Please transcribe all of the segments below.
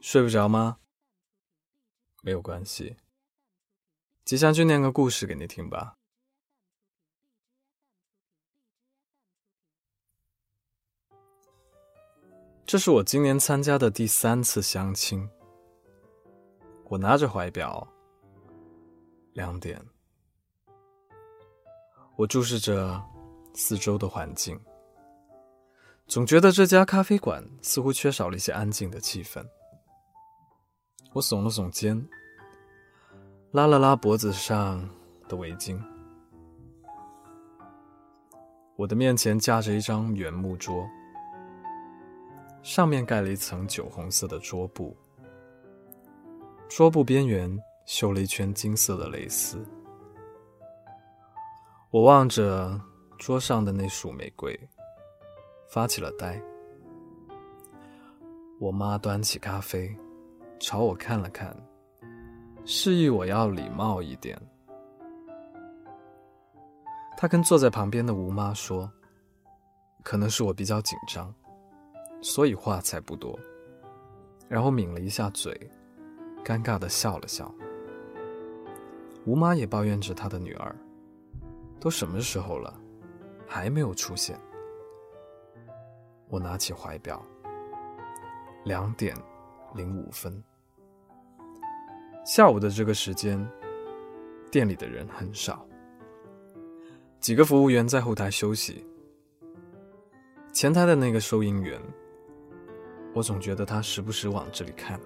睡不着吗？没有关系，吉祥君念个故事给你听吧。这是我今年参加的第三次相亲。我拿着怀表，两点。我注视着四周的环境，总觉得这家咖啡馆似乎缺少了一些安静的气氛。我耸了耸肩，拉了拉脖子上的围巾。我的面前架着一张圆木桌，上面盖了一层酒红色的桌布，桌布边缘绣了一圈金色的蕾丝。我望着桌上的那束玫瑰，发起了呆。我妈端起咖啡。朝我看了看，示意我要礼貌一点。他跟坐在旁边的吴妈说：“可能是我比较紧张，所以话才不多。”然后抿了一下嘴，尴尬的笑了笑。吴妈也抱怨着她的女儿：“都什么时候了，还没有出现？”我拿起怀表，两点。零五分，下午的这个时间，店里的人很少，几个服务员在后台休息。前台的那个收银员，我总觉得他时不时往这里看，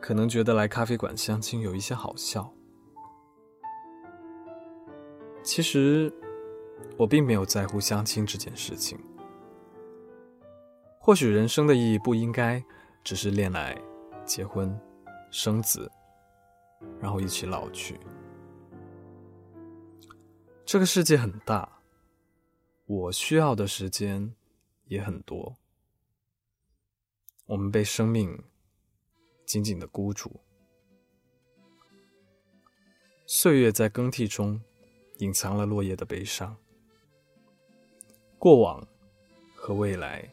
可能觉得来咖啡馆相亲有一些好笑。其实，我并没有在乎相亲这件事情。或许人生的意义不应该。只是恋爱、结婚、生子，然后一起老去。这个世界很大，我需要的时间也很多。我们被生命紧紧的箍住，岁月在更替中隐藏了落叶的悲伤，过往和未来。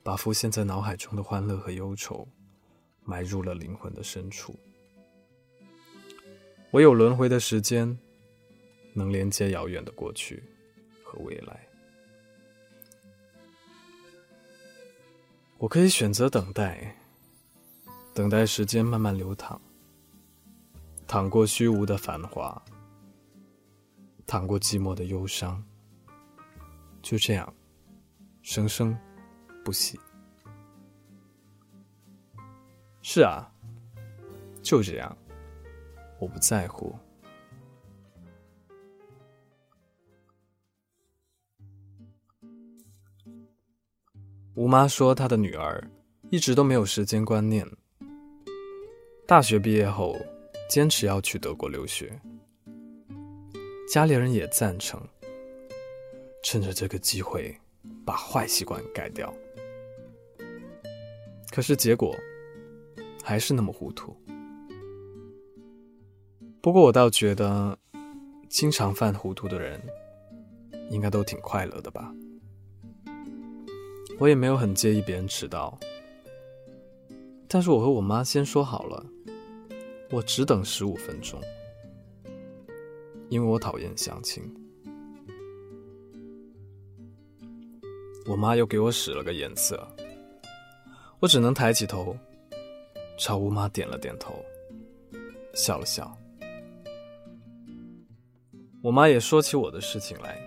把浮现在脑海中的欢乐和忧愁，埋入了灵魂的深处。唯有轮回的时间，能连接遥远的过去和未来。我可以选择等待，等待时间慢慢流淌，淌过虚无的繁华，淌过寂寞的忧伤，就这样，生生。不息。是啊，就这样，我不在乎。吴妈说，她的女儿一直都没有时间观念。大学毕业后，坚持要去德国留学，家里人也赞成，趁着这个机会把坏习惯改掉。可是结果还是那么糊涂。不过我倒觉得，经常犯糊涂的人，应该都挺快乐的吧。我也没有很介意别人迟到，但是我和我妈先说好了，我只等十五分钟，因为我讨厌相亲。我妈又给我使了个眼色。我只能抬起头，朝吴妈点了点头，笑了笑。我妈也说起我的事情来，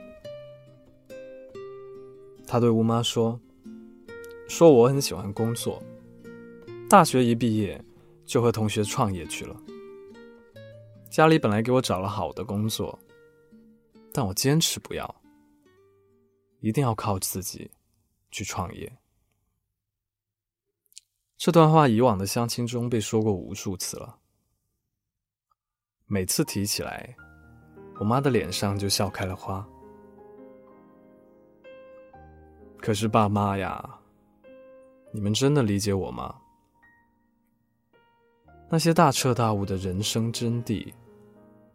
她对吴妈说：“说我很喜欢工作，大学一毕业就和同学创业去了。家里本来给我找了好的工作，但我坚持不要，一定要靠自己去创业。”这段话以往的相亲中被说过无数次了，每次提起来，我妈的脸上就笑开了花。可是爸妈呀，你们真的理解我吗？那些大彻大悟的人生真谛，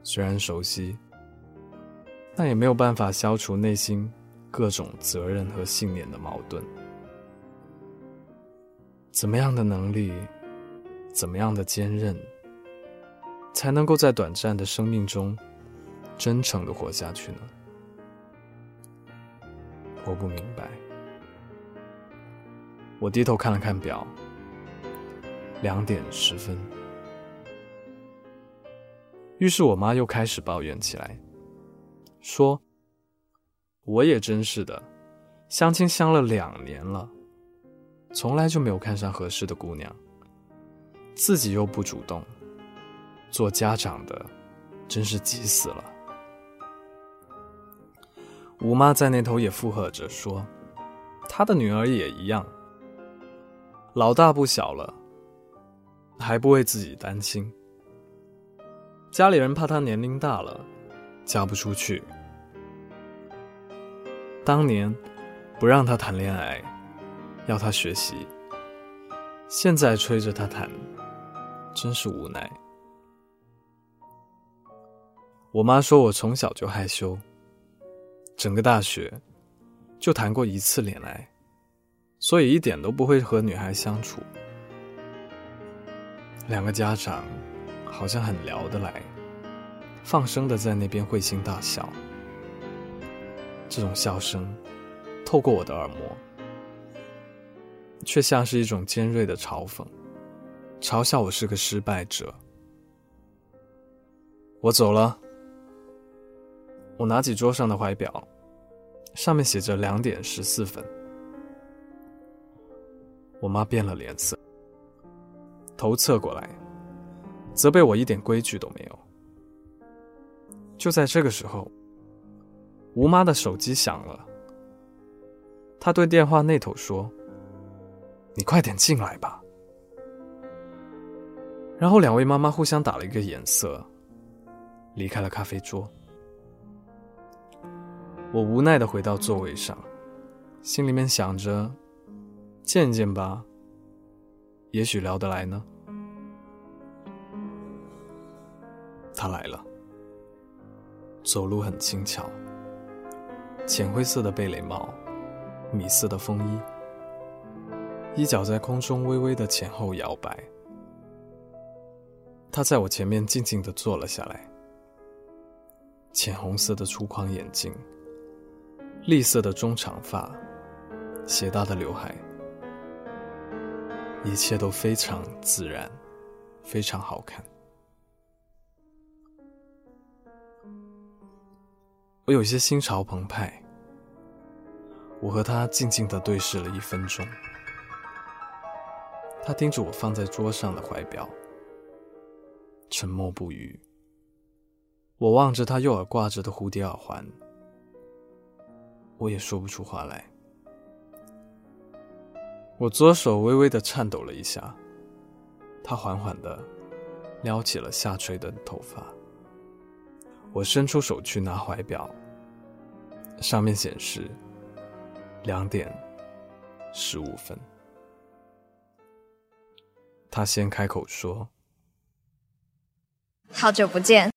虽然熟悉，但也没有办法消除内心各种责任和信念的矛盾。怎么样的能力，怎么样的坚韧，才能够在短暂的生命中真诚的活下去呢？我不明白。我低头看了看表，两点十分。于是我妈又开始抱怨起来，说：“我也真是的，相亲相了两年了，从来就没有看上合适的姑娘，自己又不主动，做家长的真是急死了。”吴妈在那头也附和着说：“她的女儿也一样，老大不小了，还不为自己担心。”家里人怕她年龄大了，嫁不出去。当年不让她谈恋爱，要她学习，现在催着她谈，真是无奈。我妈说我从小就害羞，整个大学就谈过一次恋爱，所以一点都不会和女孩相处。两个家长。好像很聊得来，放声的在那边会心大笑。这种笑声透过我的耳膜，却像是一种尖锐的嘲讽，嘲笑我是个失败者。我走了，我拿起桌上的怀表，上面写着两点十四分。我妈变了脸色，头侧过来。责备我一点规矩都没有。就在这个时候，吴妈的手机响了。她对电话那头说：“你快点进来吧。”然后两位妈妈互相打了一个眼色，离开了咖啡桌。我无奈的回到座位上，心里面想着：见见吧，也许聊得来呢。他来了，走路很轻巧，浅灰色的贝雷帽，米色的风衣，衣角在空中微微的前后摇摆。他在我前面静静的坐了下来，浅红色的粗框眼镜，栗色的中长发，斜搭的刘海，一切都非常自然，非常好看。我有些心潮澎湃，我和他静静的对视了一分钟。他盯着我放在桌上的怀表，沉默不语。我望着他右耳挂着的蝴蝶耳环，我也说不出话来。我左手微微的颤抖了一下，他缓缓的撩起了下垂的头发。我伸出手去拿怀表，上面显示两点十五分。他先开口说：“好久不见。”